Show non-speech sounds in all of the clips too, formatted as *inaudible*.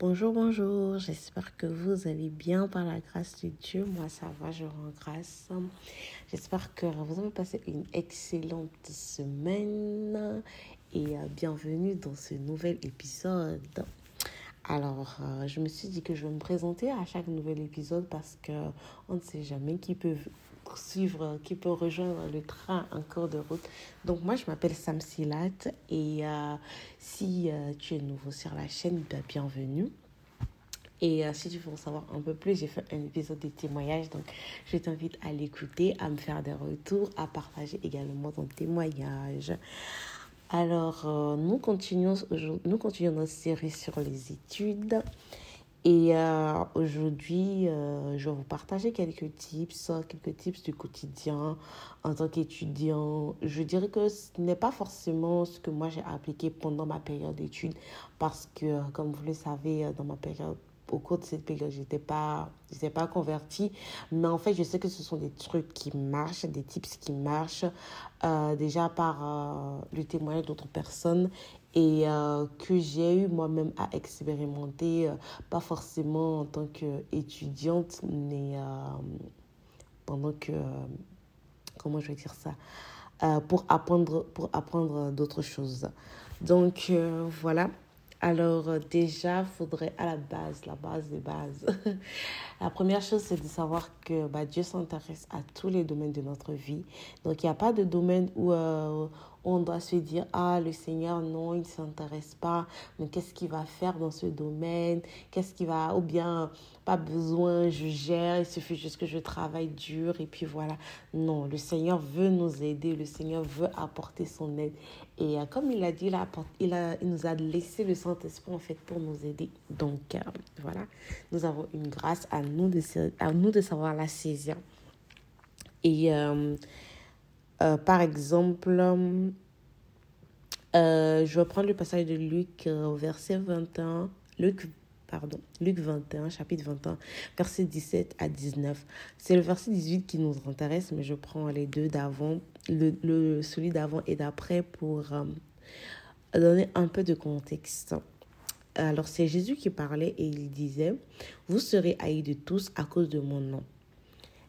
Bonjour, bonjour, j'espère que vous allez bien par la grâce de Dieu. Moi, ça va, je rends grâce. J'espère que vous avez passé une excellente semaine et euh, bienvenue dans ce nouvel épisode. Alors, euh, je me suis dit que je vais me présenter à chaque nouvel épisode parce que on ne sait jamais qui peut suivre, qui peut rejoindre le train en cours de route. Donc moi, je m'appelle Sam Silat et euh, si euh, tu es nouveau sur la chaîne, bah, bienvenue. Et euh, si tu veux en savoir un peu plus, j'ai fait un épisode de témoignage. Donc, je t'invite à l'écouter, à me faire des retours, à partager également ton témoignage. Alors, nous, continuons, nous continuons notre série sur les études. Et euh, aujourd'hui, euh, je vais vous partager quelques tips, quelques tips du quotidien en tant qu'étudiant. Je dirais que ce n'est pas forcément ce que moi j'ai appliqué pendant ma période d'études parce que, comme vous le savez, dans ma période au cours de cette période, je n'étais pas, pas convertie. Mais en fait, je sais que ce sont des trucs qui marchent, des tips qui marchent, euh, déjà par le témoignage d'autres personnes et euh, que j'ai eu moi-même à expérimenter, euh, pas forcément en tant qu'étudiante, mais euh, pendant que, comment je vais dire ça, pour apprendre, pour apprendre d'autres choses. Donc voilà. Alors déjà, faudrait à la base, la base des bases. *laughs* la première chose, c'est de savoir que bah, Dieu s'intéresse à tous les domaines de notre vie. Donc il n'y a pas de domaine où on doit se dire, ah, le Seigneur, non, il ne s'intéresse pas, mais qu'est-ce qu'il va faire dans ce domaine? Qu'est-ce qu'il va, ou bien, pas besoin, je gère, il suffit juste que je travaille dur, et puis voilà. Non, le Seigneur veut nous aider, le Seigneur veut apporter son aide. Et euh, comme il a dit, là, il, a, il nous a laissé le Saint-Esprit, en fait, pour nous aider. Donc, euh, voilà, nous avons une grâce à nous de, à nous de savoir la saisir. Et... Euh, euh, par exemple, euh, je vais prendre le passage de Luc euh, au verset 21. Luc, pardon, Luc 21, chapitre 21, verset 17 à 19. C'est le verset 18 qui nous intéresse, mais je prends les deux d'avant, le, le, celui d'avant et d'après pour donner un peu de contexte. Alors c'est Jésus qui parlait et il disait, vous serez haïs de tous à cause de mon nom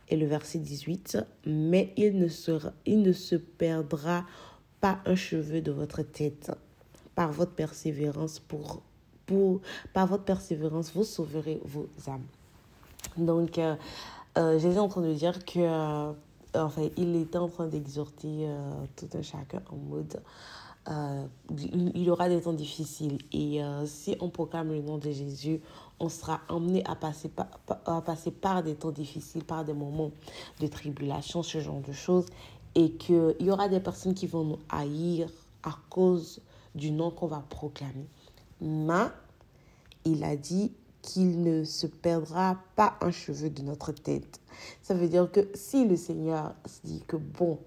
et le verset 18, mais il ne, sera, il ne se perdra pas un cheveu de votre tête. Par votre persévérance, pour, pour, par votre persévérance, vous sauverez vos âmes. Donc, euh, euh, est en train de dire que, euh, enfin, il était en train d'exhorter tout un chacun en mode euh, il y aura des temps difficiles. Et euh, si on proclame le nom de Jésus, on sera emmené à passer, par, à passer par des temps difficiles, par des moments de tribulation, ce genre de choses. Et qu'il y aura des personnes qui vont nous haïr à cause du nom qu'on va proclamer. Mais il a dit qu'il ne se perdra pas un cheveu de notre tête. Ça veut dire que si le Seigneur se dit que bon,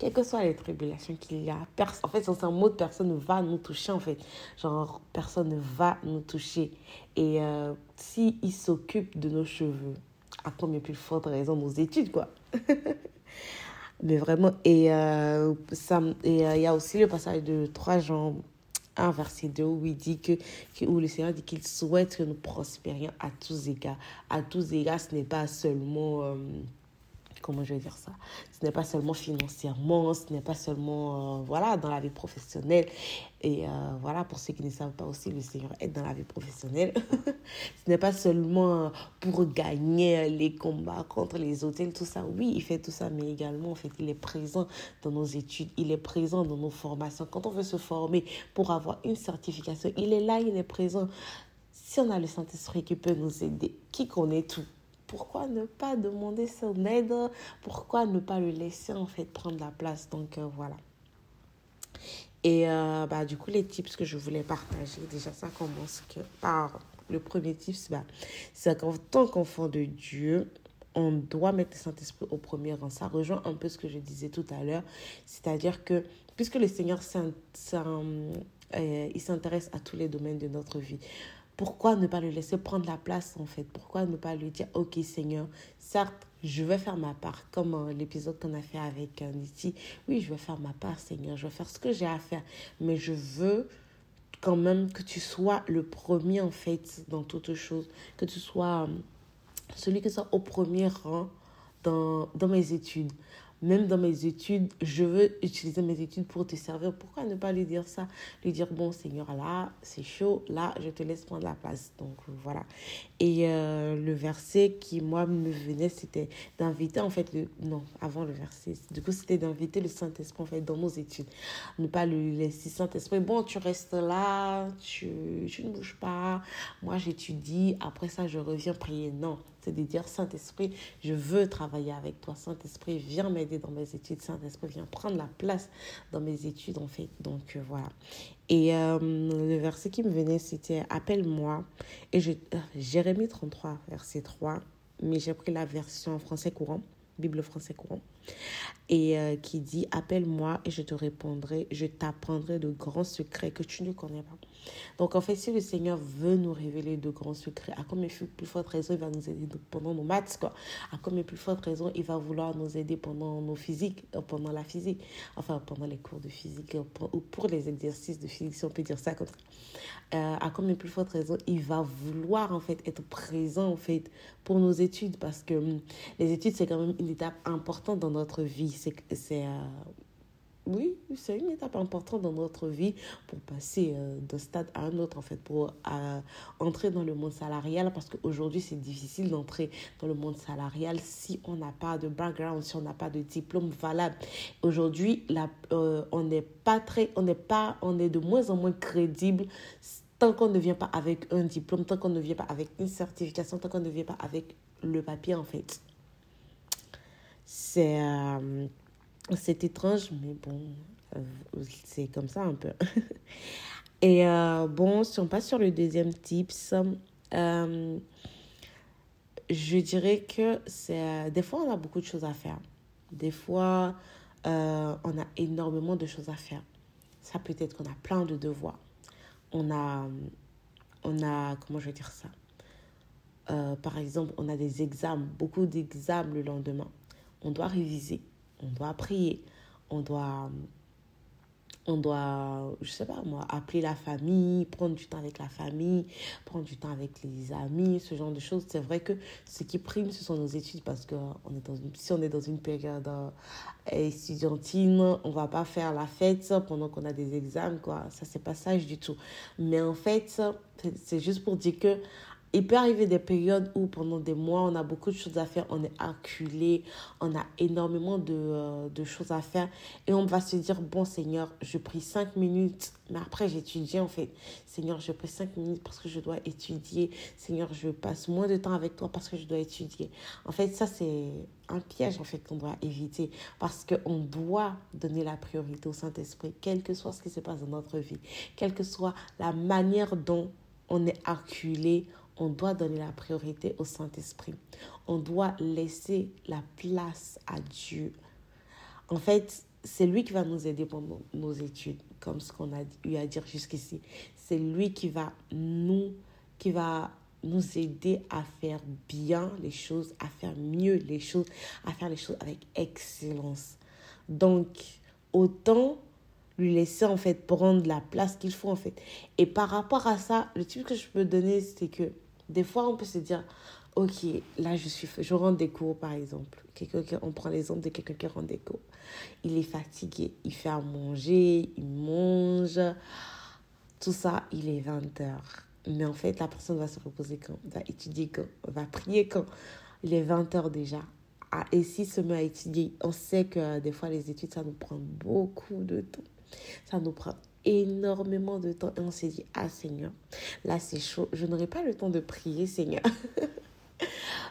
quelles que soient les tribulations qu'il y a, en fait, c'est un mot de personne ne va nous toucher, en fait. Genre, personne ne va nous toucher. Et euh, s'il il s'occupe de nos cheveux, à combien plus forte raison nos études, quoi. *laughs* Mais vraiment, euh, et euh, il y a aussi le passage de 3 Jean 1, verset 2, où il dit que, où le Seigneur dit qu'il souhaite que nous prospérions à tous égards. À tous égards, ce n'est pas seulement euh, comment je vais dire ça Ce n'est pas seulement financièrement, ce n'est pas seulement euh, voilà dans la vie professionnelle. Et euh, voilà, pour ceux qui ne savent pas aussi, le Seigneur est dans la vie professionnelle. *laughs* ce n'est pas seulement pour gagner les combats contre les hôtels, tout ça. Oui, il fait tout ça, mais également, en fait, il est présent dans nos études, il est présent dans nos formations. Quand on veut se former pour avoir une certification, il est là, il est présent. Si on a le Saint-Esprit qui peut nous aider, qui connaît tout, pourquoi ne pas demander son aide? Pourquoi ne pas le laisser en fait prendre la place? Donc euh, voilà. Et euh, bah, du coup, les tips que je voulais partager, déjà ça commence par le premier tip, bah, c'est qu'en tant qu'enfant de Dieu, on doit mettre le Saint-Esprit au premier rang. Ça rejoint un peu ce que je disais tout à l'heure. C'est-à-dire que puisque le Seigneur euh, s'intéresse à tous les domaines de notre vie, pourquoi ne pas le laisser prendre la place en fait? Pourquoi ne pas lui dire, ok Seigneur, certes, je vais faire ma part, comme euh, l'épisode qu'on a fait avec euh, Oui, je vais faire ma part Seigneur, je vais faire ce que j'ai à faire, mais je veux quand même que tu sois le premier en fait dans toute chose, que tu sois euh, celui qui soit au premier rang dans, dans mes études même dans mes études, je veux utiliser mes études pour te servir. Pourquoi ne pas lui dire ça? Lui dire, bon Seigneur, là, c'est chaud, là, je te laisse prendre la place. Donc voilà. Et euh, le verset qui, moi, me venait, c'était d'inviter, en fait, le... non, avant le verset. Du coup, c'était d'inviter le Saint-Esprit, en fait, dans nos études. Ne pas lui laisser Saint-Esprit, bon, tu restes là, tu, tu ne bouges pas, moi, j'étudie, après ça, je reviens prier. Non, c'est de dire, Saint-Esprit, je veux travailler avec toi. Saint-Esprit, viens m'aider dans mes études. Saint-Esprit, viens prendre la place dans mes études, en fait. Donc, euh, voilà. Et euh, le verset qui me venait, c'était Appelle-moi. Et je, euh, Jérémie 33, verset 3. Mais j'ai pris la version français courant, Bible français courant et qui dit Appelle-moi et je te répondrai, je t'apprendrai de grands secrets que tu ne connais pas. Donc, en fait, si le Seigneur veut nous révéler de grands secrets, à combien plus forte raison il va nous aider pendant nos maths, quoi. À combien plus forte raison il va vouloir nous aider pendant nos physiques, euh, pendant la physique, enfin, pendant les cours de physique, ou pour les exercices de physique, si on peut dire ça comme ça. Euh, à combien plus forte raison il va vouloir, en fait, être présent, en fait, pour nos études, parce que hum, les études, c'est quand même une étape importante dans notre vie c'est euh, oui, c'est une étape importante dans notre vie pour passer euh, d'un stade à un autre, en fait, pour euh, entrer dans le monde salarial, parce qu'aujourd'hui, c'est difficile d'entrer dans le monde salarial si on n'a pas de background, si on n'a pas de diplôme valable. Aujourd'hui, on n'est pas très, on n'est pas, on est de moins en moins crédible tant qu'on ne vient pas avec un diplôme, tant qu'on ne vient pas avec une certification, tant qu'on ne vient pas avec le papier, en fait. C'est c'est étrange, mais bon, euh, c'est comme ça un peu. *laughs* Et euh, bon, si on passe sur le deuxième tips, euh, je dirais que c'est des fois on a beaucoup de choses à faire. Des fois, on a énormément de choses à faire. Ça peut être qu'on a plein de devoirs. On a, on a, comment je vais dire ça? Par exemple, on a des examens, beaucoup d'examens le lendemain. On doit réviser on doit prier, on doit, on doit, je sais pas moi, appeler la famille, prendre du temps avec la famille, prendre du temps avec les amis, ce genre de choses. C'est vrai que ce qui prime, ce sont nos études parce que on est dans une, si on est dans une période euh, étudiantine, on va pas faire la fête pendant qu'on a des examens, quoi. Ça, c'est pas sage du tout. Mais en fait, c'est juste pour dire que il peut arriver des périodes où pendant des mois, on a beaucoup de choses à faire, on est acculé, on a énormément de, euh, de, choses à faire et on va se dire, bon Seigneur, je prie cinq minutes, mais après j'étudie en fait. Seigneur, je prie cinq minutes parce que je dois étudier. Seigneur, je passe moins de temps avec toi parce que je dois étudier. En fait, ça c'est un piège en fait qu'on doit éviter parce qu'on doit donner la priorité au Saint-Esprit, quel que soit ce qui se passe dans notre vie, quelle que soit la manière dont on est acculé, on doit donner la priorité au Saint-Esprit. On doit laisser la place à Dieu. En fait, c'est lui qui va nous aider pendant nos études, comme ce qu'on a eu à dire jusqu'ici. C'est lui qui va nous, qui va nous aider à faire bien les choses, à faire mieux les choses, à faire les choses avec excellence. Donc, autant lui laisser en fait prendre la place qu'il faut en fait. Et par rapport à ça, le type que je peux donner, c'est que des fois, on peut se dire, ok, là, je, suis, je rends des cours, par exemple. on prend l'exemple de quelqu'un qui rend des cours. Il est fatigué, il fait à manger, il mange, tout ça, il est 20 heures. Mais en fait, la personne va se reposer quand? Va étudier quand? Va prier quand? Il est 20 heures déjà. Ah, et s'il se met à étudier, on sait que des fois, les études, ça nous prend beaucoup de temps. Ça nous prend énormément de temps et on s'est dit, ah Seigneur, là c'est chaud, je n'aurai pas le temps de prier Seigneur. *laughs*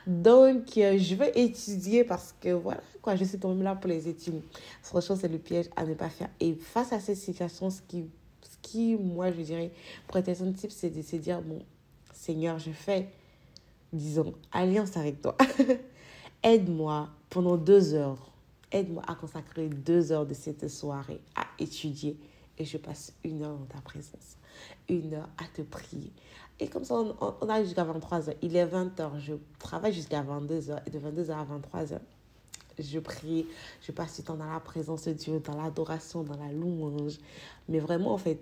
Donc, euh, je vais étudier parce que voilà, quoi, je suis quand là pour les études. Franchement, c'est le piège à ne pas faire. Et face à cette situation, ce qui, ce qui moi, je dirais, pour être un type, c'est de se dire, bon, Seigneur, je fais, disons, alliance avec toi. *laughs* Aide-moi pendant deux heures. Aide-moi à consacrer deux heures de cette soirée à étudier et je passe une heure dans ta présence, une heure à te prier. Et comme ça, on, arrive jusqu'à 23h. Il est 20h, je travaille jusqu'à 22h et de 22h à 23h, je prie, je passe du temps dans la présence de Dieu, dans l'adoration, dans la louange. Mais vraiment, en fait,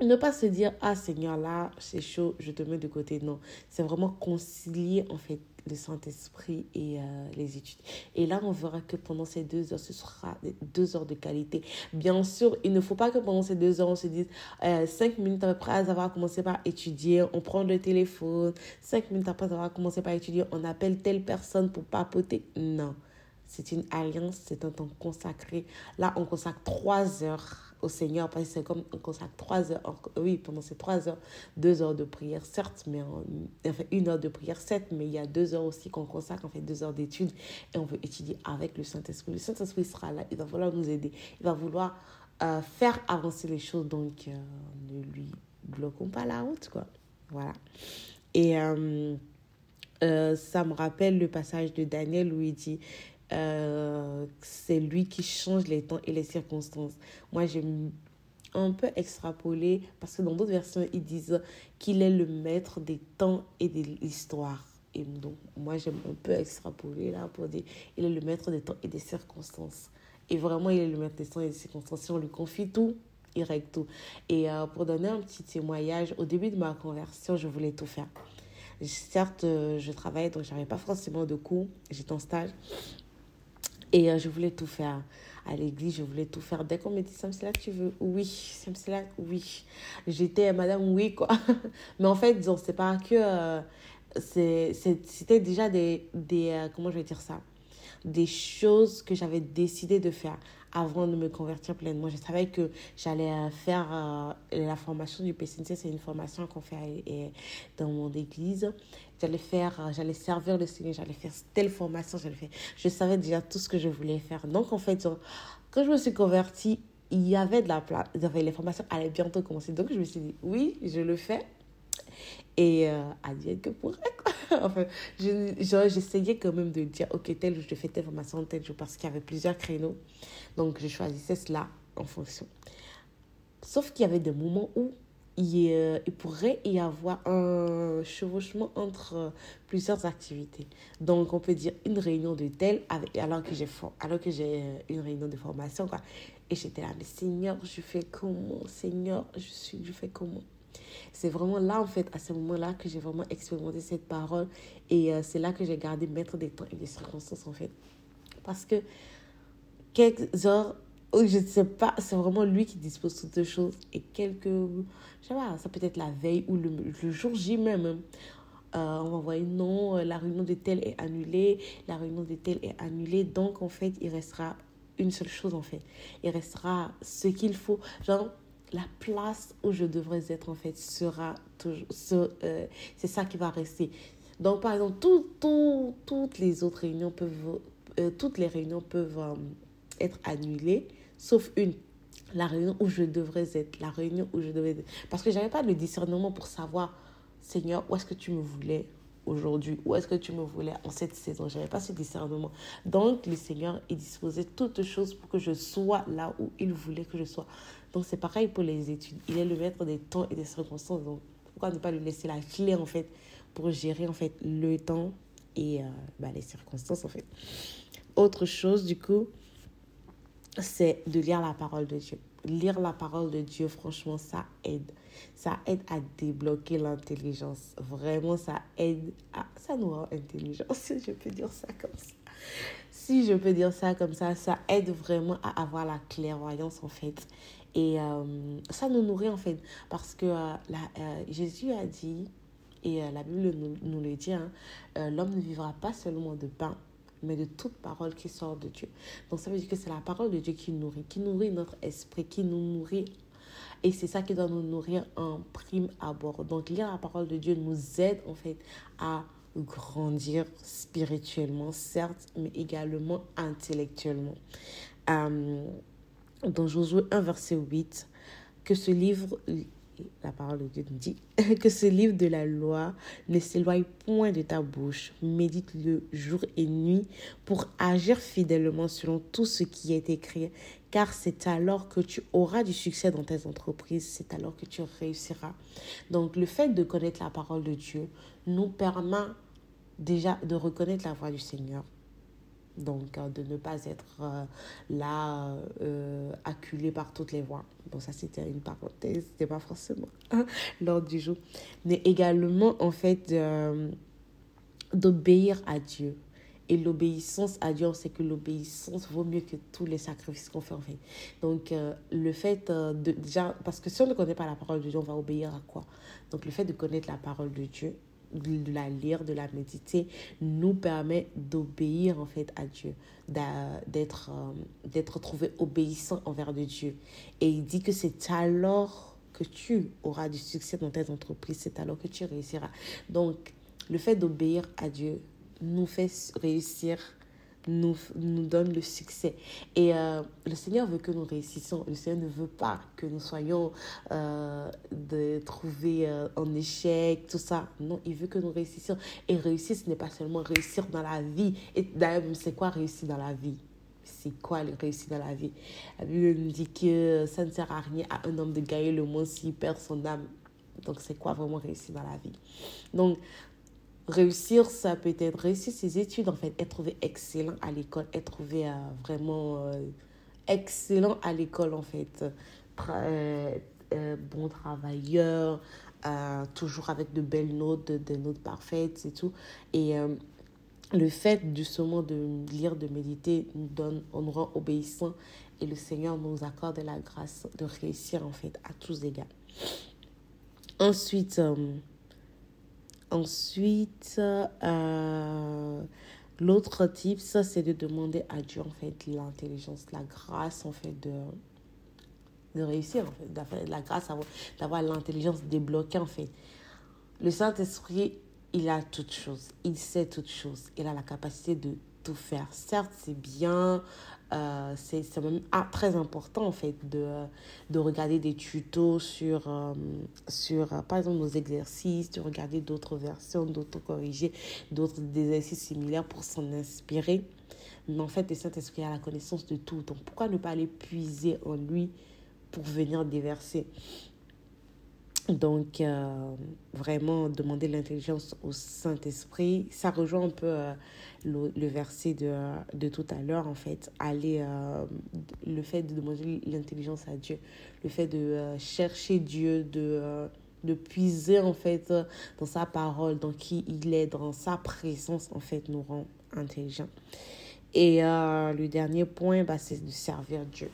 ne pas se dire ah Seigneur là c'est chaud je te mets de côté non c'est vraiment concilier en fait le Saint-Esprit et euh, les études. Et là on verra que pendant ces deux heures ce sera deux heures de qualité. Bien sûr il ne faut pas que pendant ces deux heures on se dise euh, cinq minutes après avoir commencé par étudier on prend le téléphone. Cinq minutes après avoir commencé par étudier on appelle telle personne pour papoter. Non. C'est une alliance, c'est un temps consacré. Là, on consacre trois heures au Seigneur, parce que c'est comme on consacre trois heures, oui, pendant ces trois heures, deux heures de prière, certes, mais en, enfin, une heure de prière, certes, mais il y a deux heures aussi qu'on consacre, en fait, deux heures d'études, et on veut étudier avec le Saint-Esprit. Le Saint-Esprit sera là, il va vouloir nous aider, il va vouloir euh, faire avancer les choses, donc euh, ne lui bloquons pas la route, quoi. Voilà. Et euh, ça me rappelle le passage de Daniel où il dit euh, c'est lui qui change les temps et les circonstances. Moi, j'aime un peu extrapoler parce que dans d'autres versions, ils disent qu'il est le maître des temps et de l'histoire. Et donc, moi, j'aime un peu extrapoler là pour dire il est le maître des temps et des circonstances. Et vraiment, il est le maître des temps et des circonstances. Si on lui confie tout, il règle tout. Et euh, pour donner un petit témoignage, au début de ma conversion, je voulais tout faire. Certes, euh, je travaillais, donc je n'avais pas forcément de cours. J'étais en stage. Et euh, je voulais tout faire à l'église, je voulais tout faire. Dès qu'on me dit, là tu veux? Oui. là oui. J'étais madame oui, quoi. *laughs* Mais en fait, c'est pas que. Euh, c'était déjà des. des euh, comment je vais dire ça? Des choses que j'avais décidé de faire avant de me convertir pleinement. Je savais que j'allais faire la formation du PCNC, c'est une formation qu'on fait dans mon église j'allais faire, j'allais servir le Seigneur, j'allais faire telle formation, j'allais faire. Je savais déjà tout ce que je voulais faire. Donc, en fait, quand je me suis convertie, il y avait de la place, les formations allaient bientôt commencer. Donc, je me suis dit, oui, je le fais. Et euh, adieu que pour *laughs* enfin, j'essayais quand même de dire, ok, tel jour, je fais telle formation, tel jour, parce qu'il y avait plusieurs créneaux. Donc, je choisissais cela en fonction. Sauf qu'il y avait des moments où il, euh, il, pourrait y avoir un chevauchement entre euh, plusieurs activités. Donc, on peut dire une réunion de tel avec, alors que j'ai alors que j'ai euh, une réunion de formation quoi. Et j'étais là mais Seigneur, je fais comment? Seigneur, je suis je fais comment? C'est vraiment là en fait à ce moment-là que j'ai vraiment expérimenté cette parole et c'est là que j'ai gardé maître des temps et des circonstances en fait. Parce que quelques heures je ne sais pas, c'est vraiment lui qui dispose toutes choses. Et quelques, je sais pas, ça peut être la veille ou le, le jour J même. Euh, on va envoyer non, euh, la réunion de tel est annulée, la réunion de tel est annulée. Donc, en fait, il restera une seule chose, en fait. Il restera ce qu'il faut. Genre, la place où je devrais être, en fait, sera toujours. Euh, c'est ça qui va rester. Donc, par exemple, tout, tout, toutes les autres réunions peuvent. toutes les réunions peuvent être annulées sauf une. La réunion où je devrais être, la réunion où je devais être. Parce que je n'avais pas le discernement pour savoir, Seigneur, où est-ce que tu me voulais aujourd'hui? Où est-ce que tu me voulais en cette saison? Je n'avais pas ce discernement. Donc, le Seigneur, il disposait toutes choses pour que je sois là où il voulait que je sois. Donc, c'est pareil pour les études. Il est le maître des temps et des circonstances. Donc, pourquoi ne pas lui laisser la clé, en fait, pour gérer, en fait, le temps et euh, bah, les circonstances, en fait? Autre chose, du coup, c'est de lire la parole de Dieu. Lire la parole de Dieu, franchement, ça aide. Ça aide à débloquer l'intelligence. Vraiment, ça aide à... Ça nous rend intelligents, *laughs* si je peux dire ça comme ça. Si je peux dire ça comme ça, ça aide vraiment à avoir la clairvoyance, en fait. Et euh, ça nous nourrit, en fait. Parce que euh, euh, Jésus a dit, et la Bible nous, nous le dit, hein, l'homme ne vivra pas seulement de pain, mais de toute parole qui sort de Dieu. Donc ça veut dire que c'est la parole de Dieu qui nourrit, qui nourrit notre esprit, qui nous nourrit. Et c'est ça qui doit nous nourrir en prime abord. Donc lire la parole de Dieu nous aide en fait à grandir spirituellement, certes, mais également intellectuellement. Euh, dans Josué 1, verset 8, que ce livre la parole de Dieu nous dit *laughs* que ce livre de la loi ne s'éloigne point de ta bouche. Médite-le jour et nuit pour agir fidèlement selon tout ce qui est écrit, car c'est alors que tu auras du succès dans tes entreprises, c'est alors que tu réussiras. Donc le fait de connaître la parole de Dieu nous permet déjà de reconnaître la voix du Seigneur. Donc, de ne pas être là, acculé par toutes les voix. Bon, ça, c'était une parenthèse, c'était pas forcément *laughs* l'ordre du jour. Mais également, en fait, d'obéir à Dieu. Et l'obéissance à Dieu, on sait que l'obéissance vaut mieux que tous les sacrifices qu'on fait en fait. Donc, euh, le fait euh, de. Déjà, parce que si on ne connaît pas la parole de Dieu, on va obéir à quoi? Donc, le fait de connaître la parole de Dieu, de la lire, de la méditer, nous permet d'obéir en fait à Dieu, d'être euh, d'être trouvé obéissant envers de Dieu. Et il dit que c'est alors que tu auras du succès dans tes entreprises, c'est alors que tu réussiras. Donc, le fait d'obéir à Dieu nous fait réussir, nous, nous donne le succès. Et euh, le Seigneur veut que nous réussissions. Le Seigneur ne veut pas que nous soyons euh, de trouver euh, en échec, tout ça. Non, il veut que nous réussissions. Et réussir, ce n'est pas seulement réussir dans la vie. Et d'ailleurs, c'est quoi réussir dans la vie? C'est quoi le réussir dans la vie? La Bible nous dit que ça ne sert à rien à un homme de gagner le monde s'il perd son âme. Donc, c'est quoi vraiment réussir dans la vie? Donc, Réussir, ça peut être réussir ses études, en fait, être trouvé excellent à l'école, être trouvé euh, vraiment euh, excellent à l'école, en fait. Euh, bon travailleur, toujours avec de belles notes, des notes parfaites et tout. Et le fait justement de lire, de méditer, nous donne, on rend obéissants et le Seigneur nous accorde la grâce de réussir, en fait, à tous égards. Ensuite, Ensuite, euh, l'autre type, ça c'est de demander à Dieu en fait l'intelligence, la grâce en fait de, de réussir en fait, la grâce d'avoir l'intelligence débloquée en fait. Le Saint-Esprit, il a toutes choses, il sait toutes choses, il a la capacité de tout faire. Certes, c'est bien, euh, c'est même ah, très important en fait de, de regarder des tutos sur, euh, sur euh, par exemple nos exercices, de regarder d'autres versions, d'autres corriger, d'autres exercices similaires pour s'en inspirer. Mais en fait, le Saint-Esprit a la connaissance de tout. Donc pourquoi ne pas aller puiser en lui pour venir déverser? Donc, euh, vraiment, demander l'intelligence au Saint-Esprit, ça rejoint un peu euh, le, verset de, de tout à l'heure, en fait. Aller, euh, le fait de demander l'intelligence à Dieu, le fait de chercher Dieu, de, de puiser, en fait, dans sa parole, dans qui il est, dans sa présence, en fait, nous rend intelligents. Et le dernier point, bah, c'est de servir Dieu.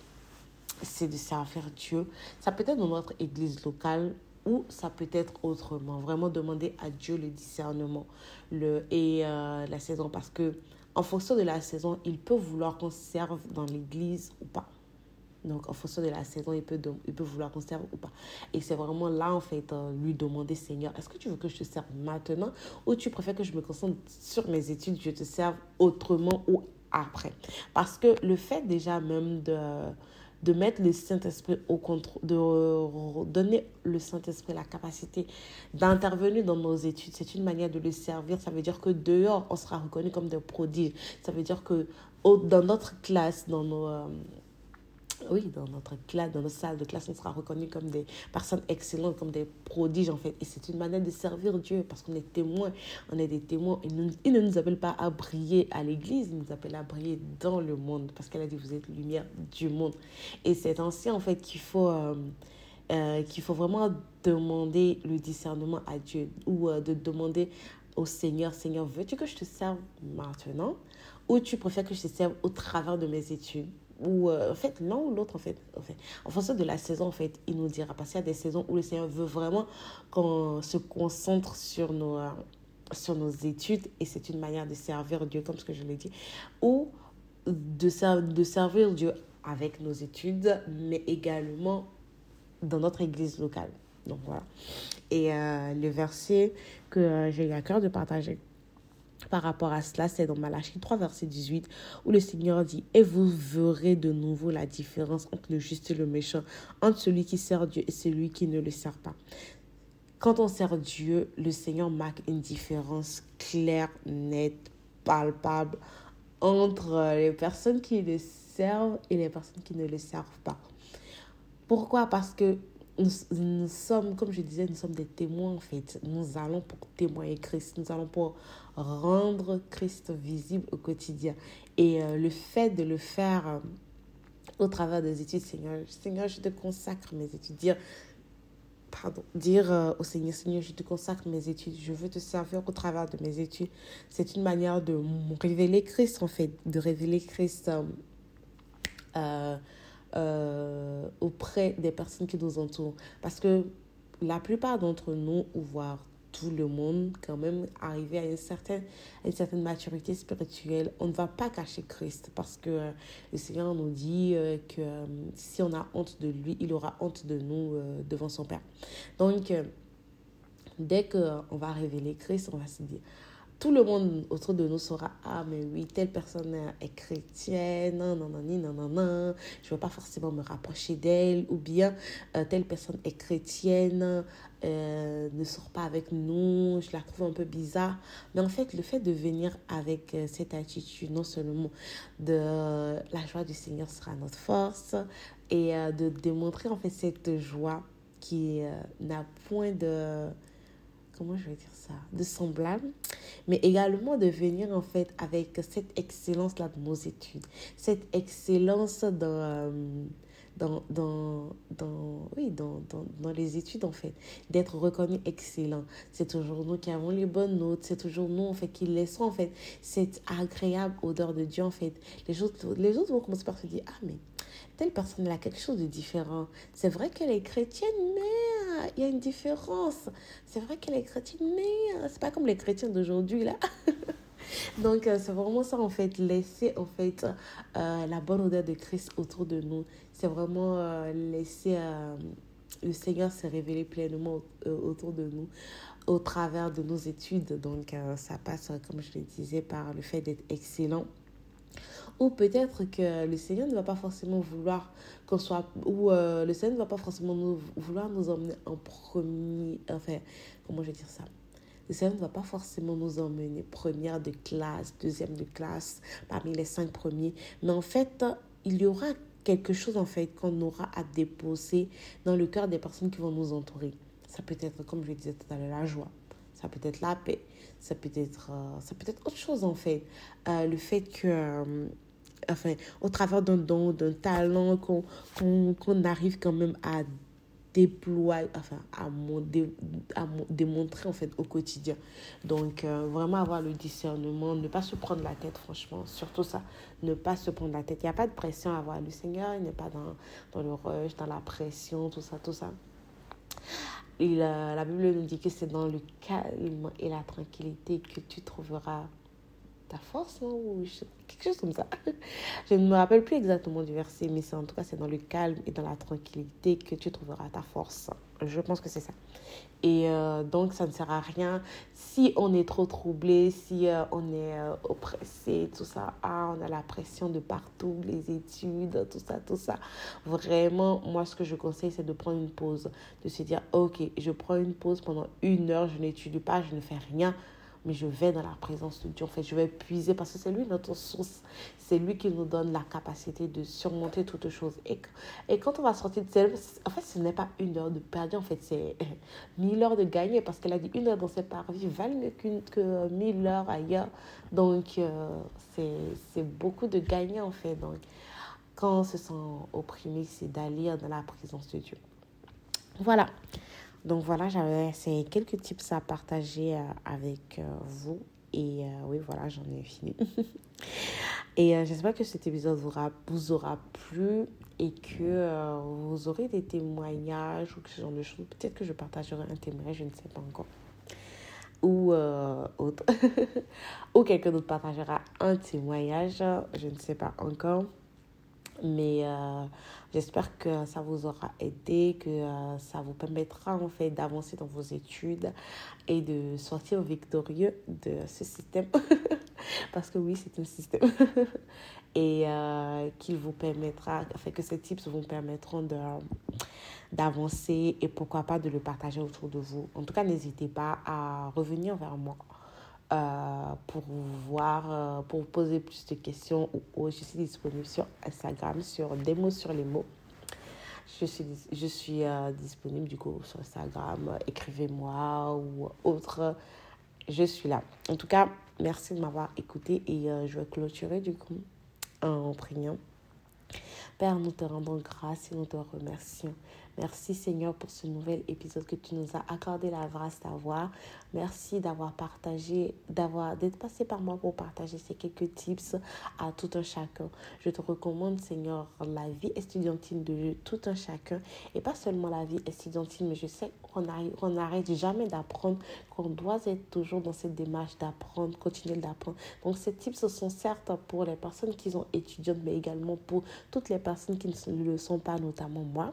C'est de servir Dieu. Ça peut être dans notre église locale ou ça peut être autrement. Vraiment demander à Dieu le discernement le, et euh, la saison parce que en fonction de la saison, il peut vouloir qu'on serve dans l'église ou pas. Donc, en fonction de la saison, il peut, il peut vouloir qu'on serve ou pas. Et c'est vraiment là, en fait, euh, lui demander, Seigneur, est-ce que tu veux que je te serve maintenant ou tu préfères que je me concentre sur mes études, je te serve autrement ou après? Parce que le fait déjà même de de mettre le Saint-Esprit au contrôle, de donner le Saint-Esprit la capacité d'intervenir dans nos études. C'est une manière de le servir. Ça veut dire que dehors, on sera reconnu comme des prodiges. Ça veut dire que dans notre classe, dans nos, euh, oui, dans notre classe, dans nos salles de classe, on sera reconnu comme des personnes excellentes, comme des prodiges en fait. Et c'est une manière de servir Dieu parce qu'on est témoins, on est des témoins. il ne nous appelle pas à briller à l'église, il nous appelle à briller dans le monde parce qu'elle a dit vous êtes lumière du monde. Et c'est ainsi en fait qu'il faut, euh, euh, qu'il faut vraiment demander le discernement à Dieu ou euh, de demander au Seigneur, Seigneur, veux-tu que je te serve maintenant ou tu préfères que je te serve au travers de mes études? Ou euh, en fait l'un ou l'autre en fait, en fonction de la saison en fait il nous dira. Parce qu'il y a des saisons où le Seigneur veut vraiment qu'on se concentre sur nos euh, sur nos études et c'est une manière de servir Dieu comme ce que je l'ai dit ou de, de servir Dieu avec nos études mais également dans notre église locale. Donc voilà. Et euh, le verset que j'ai eu à cœur de partager par rapport à cela, c'est dans Malachie 3, verset 18, où le Seigneur dit Et vous verrez de nouveau la différence entre le juste et le méchant, entre celui qui sert Dieu et celui qui ne le sert pas. Quand on sert Dieu, le Seigneur marque une différence claire, nette, palpable entre les personnes qui le servent et les personnes qui ne le servent pas. Pourquoi? Parce que nous, sommes, comme je disais, nous sommes des témoins en fait. Nous allons pour témoigner Christ, nous allons pour rendre Christ visible au quotidien. Et euh, le fait de le faire euh, au travers des études, Seigneur, Seigneur, je te consacre mes études. Dire, pardon, dire euh, au Seigneur, Seigneur, je te consacre mes études, je veux te servir au travers de mes études. C'est une manière de révéler Christ en fait, de révéler Christ. Euh, auprès des personnes qui nous entourent. Parce que la plupart d'entre nous, ou voire tout le monde, quand même, arriver à une certaine, une certaine maturité spirituelle, on ne va pas cacher Christ parce que euh, le Seigneur nous dit euh, que si on a honte de lui, il aura honte de nous devant son Père. Donc, dès qu'on va révéler Christ, on va se dire, tout le monde autour de nous saura ah mais oui telle personne est chrétienne non non non non non je veux pas forcément me rapprocher d'elle ou bien euh, telle personne est chrétienne euh, ne sort pas avec nous. Je la trouve un peu bizarre. Mais en fait le fait de venir avec euh, cette attitude non seulement de la joie du Seigneur sera notre force et de démontrer en fait cette joie qui n'a point de comment je vais dire ça, de semblable, mais également de venir en fait avec cette excellence-là de nos études, cette excellence dans, euh, dans, dans, dans, oui, dans, dans, dans, les études en fait, d'être reconnu excellent. C'est toujours nous qui avons les bonnes notes, c'est toujours nous en fait qui laissons en fait cette agréable odeur de Dieu en fait. Les autres, les autres vont commencer par se dire, ah mais personne elle a quelque chose de différent. C'est vrai qu'elle est chrétienne, mais euh, il y a une différence. C'est vrai qu'elle est chrétienne, mais euh, c'est pas comme les chrétiens d'aujourd'hui là. *laughs* Donc, euh, c'est vraiment ça, en fait, laisser, en fait, la bonne odeur de Christ autour de nous. C'est vraiment laisser le Seigneur se révéler pleinement autour de nous au travers de nos études. Donc, ça passe, comme je le disais, par le fait d'être excellent ou peut-être que le Seigneur ne va pas forcément vouloir qu'on soit, ou euh, le Seigneur ne va pas forcément nous, vouloir nous emmener en premier, enfin, comment je vais dire ça? Le Seigneur ne va pas forcément nous emmener première de classe, deuxième de classe, parmi les cinq premiers. Mais en fait, il y aura quelque chose en fait qu'on aura à déposer dans le cœur des personnes qui vont nous entourer. Ça peut être, comme je disais tout à l'heure, la joie. Ça peut être la paix. Ça peut être, euh, ça peut être autre chose en fait. Euh, le fait que enfin, au travers d'un don, d'un talent qu'on arrive quand même à déployer, enfin, à, à démontrer en fait au quotidien. Donc, euh, vraiment avoir le discernement, ne pas se prendre la tête, franchement, surtout ça, ne pas se prendre la tête. Il n'y a pas de pression à avoir. Le Seigneur, il n'est pas dans, dans le rush, dans la pression, tout ça, tout ça. La Bible nous dit que c'est dans le calme et la tranquillité que tu trouveras ta force, ou quelque chose comme ça. *laughs* Je ne me rappelle plus exactement du verset, mais c'est en tout cas, c'est dans le calme et dans la tranquillité que tu trouveras ta force. Je pense que c'est ça. Et euh, donc, ça ne sert à rien si on est trop troublé, si euh, on est euh, oppressé, tout ça. Ah, on a la pression de partout, les études, tout ça, tout ça. Vraiment, moi, ce que je conseille, c'est de prendre une pause, de se dire, ok, je prends une pause pendant une heure, je n'étudie pas, je ne fais rien mais je vais dans la présence de Dieu. En fait, je vais puiser parce que c'est lui notre source. C'est lui qui nous donne la capacité de surmonter toutes choses. Et, quand on va sortir de celle, en fait, ce n'est pas une heure de perdu. En fait, c'est *laughs* mille heures de gagner parce qu'elle a dit une heure dans cette parvis valent mieux qu'une, que mille heures ailleurs. Donc, euh, c'est beaucoup de gagner en fait. Donc, quand on se sent opprimé, c'est d'aller dans la présence de Dieu. Voilà. Donc voilà, j'avais ces quelques tips à partager euh, avec euh, vous. Et euh, oui, voilà, j'en ai fini. *laughs* et j'espère que cet épisode vous aura, vous aura plu et que vous aurez des témoignages ou ce genre de choses. Peut-être que je partagerai un témoignage, je ne sais pas encore. Ou autre. *laughs* ou quelqu'un d'autre partagera un témoignage, je ne sais pas encore. Mais euh, j'espère que ça vous aura aidé, que euh, ça vous permettra en fait d'avancer dans vos études et de sortir victorieux de ce système. *laughs* Parce que oui, c'est un système. *laughs* et euh, qu'il vous permettra, que ces tips vous permettront de d'avancer et pourquoi pas de le partager autour de vous. En tout cas, n'hésitez pas à revenir vers moi euh, pour voir, euh, pour poser plus de questions ou Je suis disponible sur Instagram, sur des mots sur les mots. je suis, je suis euh, disponible du coup sur Instagram. Écrivez-moi ou autre. Je suis là. En tout cas, merci de m'avoir écouté et euh, je vais clôturer du coup en priant. Père, nous te rendons grâce et nous te remercions. Merci Seigneur pour ce nouvel épisode que tu nous as accordé la grâce d'avoir. Merci d'avoir partagé, d'avoir d'être passé par moi pour partager ces quelques tips à tout un chacun. Je te recommande Seigneur la vie estudiantine de tout un chacun et pas seulement la vie estudiantine, mais je sais qu'on n'arrête jamais d'apprendre, qu'on doit être toujours dans cette démarche d'apprendre, continuer d'apprendre. Donc ces tips sont certes pour les personnes qui sont étudiantes, mais également pour toutes les personnes qui ne le sont pas, notamment moi.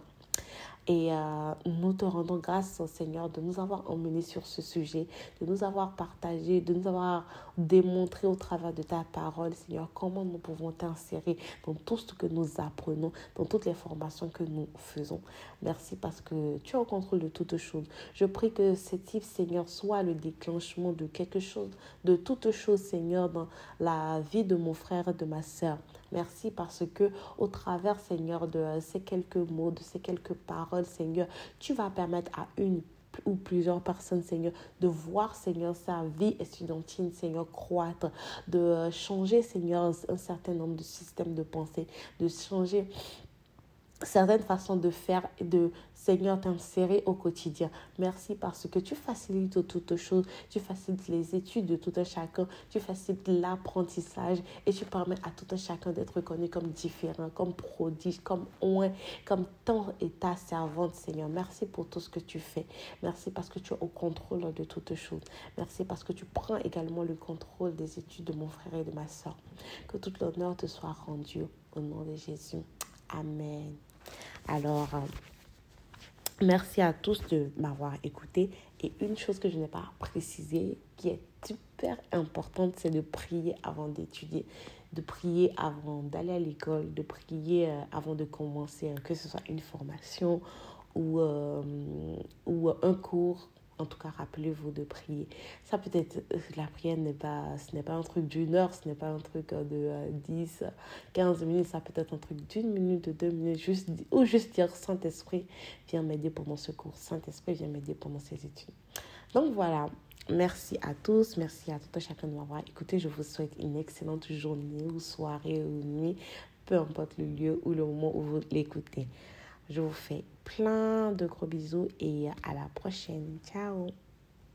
Et euh, nous te rendons grâce, Seigneur, de nous avoir emmenés sur ce sujet, de nous avoir partagé, de nous avoir démontré au travers de ta parole, Seigneur, comment nous pouvons t'insérer dans tout ce que nous apprenons, dans toutes les formations que nous faisons. Merci parce que tu es au contrôle de toutes choses. Je prie que ce type, Seigneur, soit le déclenchement de quelque chose, de toutes choses, Seigneur, dans la vie de mon frère et de ma sœur. Merci parce que au travers, Seigneur, de ces quelques mots, de ces quelques paroles, Seigneur, tu vas permettre à une ou plusieurs personnes, Seigneur, de voir, Seigneur, sa vie estudiantine, Seigneur, croître, de changer, Seigneur, un certain nombre de systèmes de pensée, de changer certaines façons de faire et de Seigneur t'insérer au quotidien. Merci parce que tu facilites toutes choses, tu facilites les études de tout un chacun, tu facilites l'apprentissage et tu permets à tout un chacun d'être reconnu comme différent, comme prodige, comme oint, comme ton et ta servante, Seigneur. Merci pour tout ce que tu fais. Merci parce que tu es au contrôle de toutes choses. Merci parce que tu prends également le contrôle des études de mon frère et de ma soeur. Que tout l'honneur te soit rendu au nom de Jésus. Amen. Alors, euh, merci à tous de m'avoir écouté. Et une chose que je n'ai pas précisée, qui est super importante, c'est de prier avant d'étudier, de prier avant d'aller à l'école, de prier euh, avant de commencer, que ce soit une formation ou, euh, ou un cours en tout cas, rappelez-vous de prier. Ça peut être, euh, la prière n'est pas, ce n'est pas un truc d'une heure, ce n'est pas un truc euh, de 10, euh, 15 minutes, ça peut être un truc d'une minute, de deux minutes, juste, ou juste dire Saint-Esprit, viens m'aider pendant ce cours. Saint-Esprit, viens m'aider pendant ces études. Donc voilà, merci à tous, merci à tout un chacun de m'avoir écouté. Je vous souhaite une excellente journée ou soirée ou nuit, peu importe le lieu ou le moment où vous l'écoutez. Je vous fais plein de gros bisous et à la prochaine. Ciao